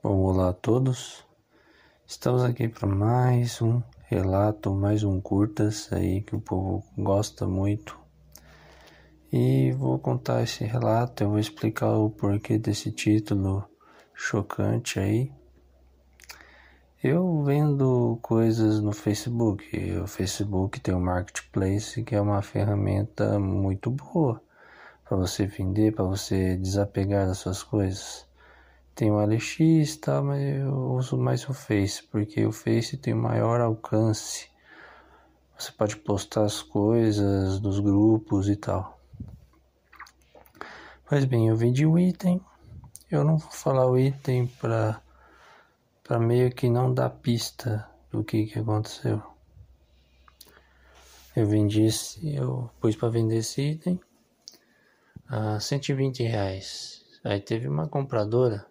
Bom, olá a todos. Estamos aqui para mais um relato, mais um curtas aí que o povo gosta muito. E vou contar esse relato, eu vou explicar o porquê desse título chocante aí. Eu vendo coisas no Facebook. O Facebook tem o Marketplace, que é uma ferramenta muito boa para você vender, para você desapegar das suas coisas. Tem o LX, tá, mas eu uso mais o Face, porque o Face tem maior alcance. Você pode postar as coisas dos grupos e tal. Pois bem, eu vendi o item. Eu não vou falar o item para para meio que não dar pista do que que aconteceu. Eu vendi esse, eu pus para vender esse item a 120 reais. Aí teve uma compradora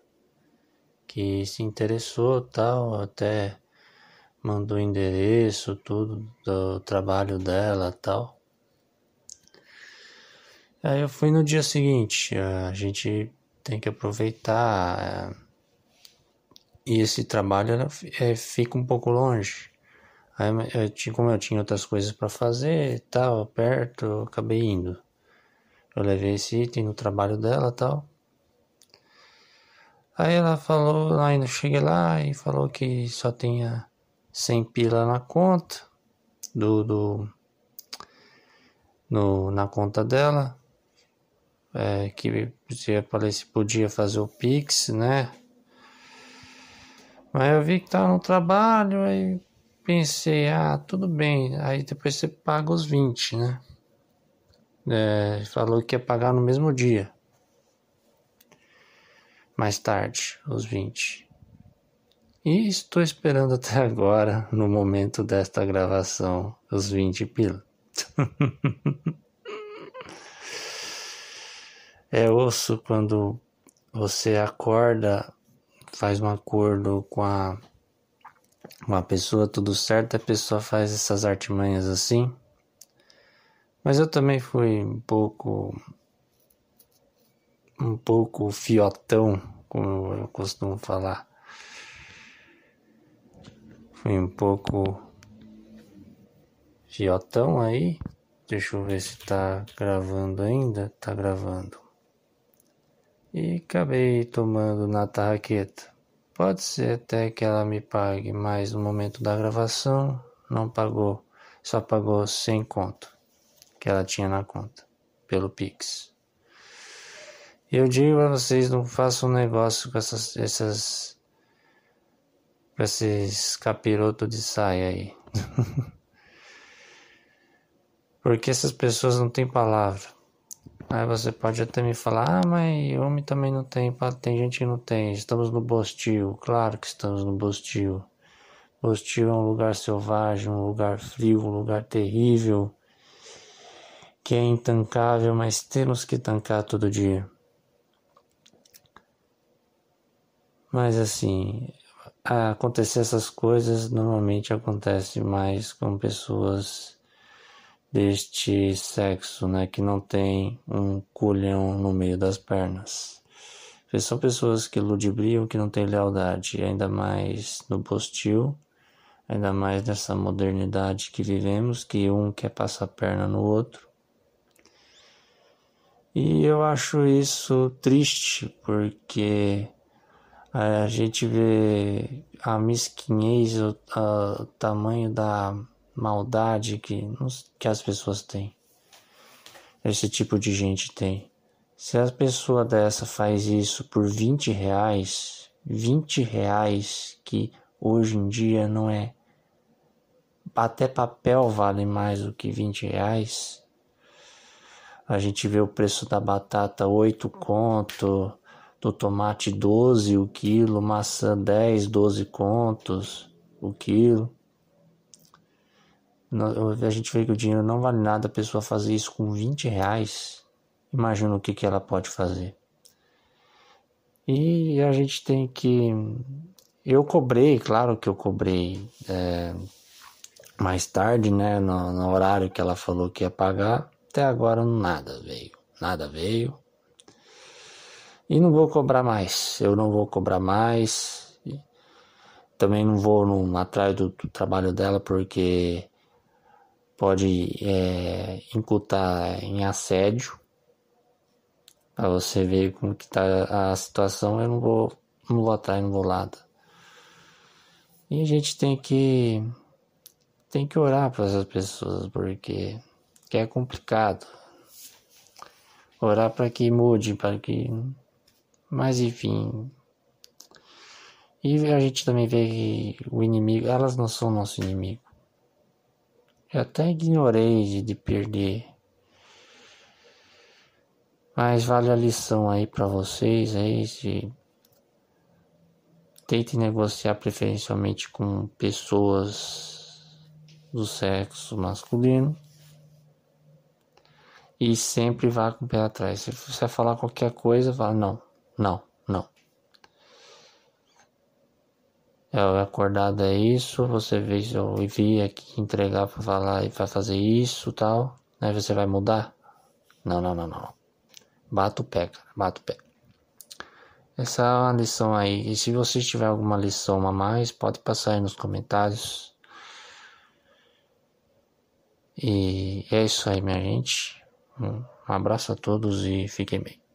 que se interessou tal, até mandou endereço, tudo do trabalho dela tal. Aí eu fui no dia seguinte, a gente tem que aproveitar. E esse trabalho é, fica um pouco longe. Aí eu tinha, como eu tinha outras coisas para fazer tal, perto, acabei indo. Eu levei esse item no trabalho dela tal. Aí ela falou, ainda cheguei lá e falou que só tinha 100 pila na conta do, do no, na conta dela. É, que se podia fazer o Pix, né? Mas eu vi que tava no trabalho, aí pensei, ah, tudo bem. Aí depois você paga os 20, né? É, falou que ia pagar no mesmo dia mais tarde, os 20. E estou esperando até agora, no momento desta gravação, os 20 pila. é osso quando você acorda, faz um acordo com a uma pessoa, tudo certo, a pessoa faz essas artimanhas assim. Mas eu também fui um pouco um pouco fiotão, como eu costumo falar. Fui um pouco fiotão aí. Deixa eu ver se tá gravando ainda. Tá gravando. E acabei tomando na tarraqueta. Pode ser até que ela me pague, mas no momento da gravação não pagou. Só pagou 100 conto que ela tinha na conta pelo Pix. Eu digo a vocês, não façam um negócio com essas, essas, com esses capirotos de saia aí. Porque essas pessoas não têm palavra. Aí você pode até me falar, ah, mas homem também não tem, tem gente que não tem. Estamos no Bostil, claro que estamos no Bostil. Bostil é um lugar selvagem, um lugar frio, um lugar terrível, que é intancável, mas temos que tancar todo dia. Mas assim, acontecer essas coisas normalmente acontece mais com pessoas deste sexo, né, que não tem um culhão no meio das pernas. São pessoas que ludibriam, que não têm lealdade, ainda mais no postil, ainda mais nessa modernidade que vivemos, que um quer passar a perna no outro. E eu acho isso triste, porque a gente vê a mesquinhez, o, a, tamanho da maldade que, que as pessoas têm. Esse tipo de gente tem. Se a pessoa dessa faz isso por 20 reais, 20 reais que hoje em dia não é. Até papel vale mais do que 20 reais. A gente vê o preço da batata 8 conto, do tomate 12 o quilo, maçã 10, 12 contos o quilo. A gente vê que o dinheiro não vale nada, a pessoa fazer isso com 20 reais, imagina o que, que ela pode fazer. E a gente tem que. Eu cobrei, claro que eu cobrei é, mais tarde, né, no, no horário que ela falou que ia pagar. Até agora nada veio, nada veio. E não vou cobrar mais. Eu não vou cobrar mais. Também não vou no, atrás do, do trabalho dela porque pode é, imputar em assédio. Pra você ver como que tá a situação, eu não vou, não vou atrás, não vou lá. E a gente tem que tem que orar para essas pessoas porque que é complicado. Orar para que mude, para que mas enfim. E a gente também vê que o inimigo, elas não são nosso inimigo. Eu até ignorei de, de perder. Mas vale a lição aí para vocês aí se tente negociar preferencialmente com pessoas do sexo masculino e sempre vá com o pé atrás. Se você falar qualquer coisa, fala não, não, não. É acordado é isso, você vê eu vi aqui entregar para falar e vai fazer isso tal, aí você vai mudar? Não, não, não, não. Bata o pé, cara, bata o pé. Essa é uma lição aí. E se você tiver alguma lição a mais, pode passar aí nos comentários. E é isso aí, minha gente. Um abraço a todos e fiquem bem.